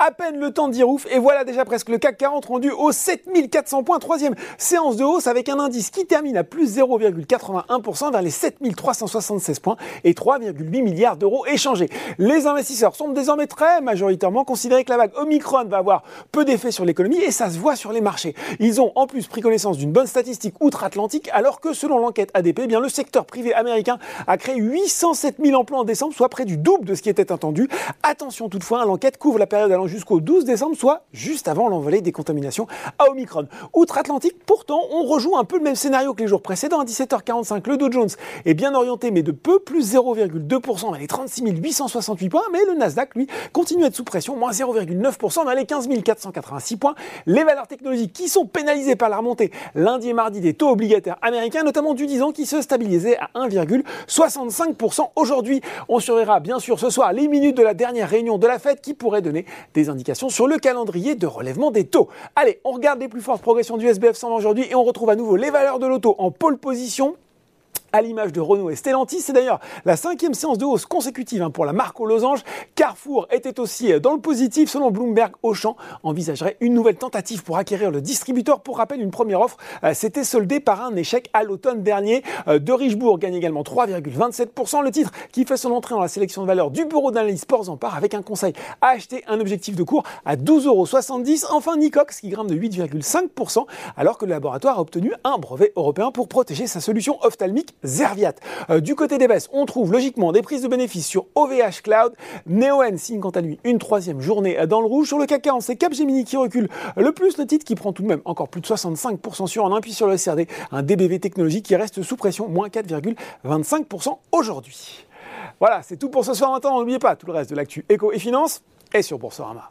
À peine le temps de dire ouf, et voilà déjà presque le CAC 40 rendu au 7400 points. Troisième séance de hausse avec un indice qui termine à plus 0,81% vers les 7376 points et 3,8 milliards d'euros échangés. Les investisseurs sont désormais très majoritairement considérés que la vague Omicron va avoir peu d'effet sur l'économie et ça se voit sur les marchés. Ils ont en plus pris connaissance d'une bonne statistique outre-Atlantique alors que selon l'enquête ADP, eh bien le secteur privé américain a créé 807 000 emplois en décembre, soit près du double de ce qui était attendu. Attention toutefois, l'enquête couvre la période jusqu'au 12 décembre, soit juste avant l'envolée des contaminations à Omicron. Outre-Atlantique, pourtant, on rejoue un peu le même scénario que les jours précédents. À 17h45, le Dow Jones est bien orienté, mais de peu, plus 0,2% dans les 36 868 points, mais le Nasdaq, lui, continue à être sous pression, moins 0,9% dans les 15 486 points. Les valeurs technologiques qui sont pénalisées par la remontée lundi et mardi des taux obligataires américains, notamment du 10 ans qui se stabilisait à 1,65% aujourd'hui. On surveillera bien sûr ce soir les minutes de la dernière réunion de la Fed qui pourrait donner des indications sur le calendrier de relèvement des taux. Allez, on regarde les plus fortes progressions du SBF 100 aujourd'hui et on retrouve à nouveau les valeurs de l'auto en pole position à l'image de Renault et Stellantis. C'est d'ailleurs la cinquième séance de hausse consécutive hein, pour la marque aux losanges. Carrefour était aussi dans le positif. Selon Bloomberg, Auchan envisagerait une nouvelle tentative pour acquérir le distributeur. Pour rappel, une première offre euh, s'était soldée par un échec à l'automne dernier. Euh, de Richebourg gagne également 3,27%. Le titre qui fait son entrée dans la sélection de valeur du bureau d'analyse Sports en part avec un conseil à acheter un objectif de cours à 12,70 euros. Enfin, Nicox qui grimpe de 8,5% alors que le laboratoire a obtenu un brevet européen pour protéger sa solution ophtalmique Zerviat. Euh, du côté des baisses, on trouve logiquement des prises de bénéfices sur OVH Cloud. Neoen signe quant à lui une troisième journée dans le rouge. Sur le CAC 40, c'est Capgemini qui recule le plus. Le titre qui prend tout de même encore plus de 65% sur un puis sur le SRD, un DBV technologique qui reste sous pression, moins 4,25% aujourd'hui. Voilà, c'est tout pour ce soir. Maintenant, n'oubliez pas tout le reste de l'actu éco et finance est sur Boursorama.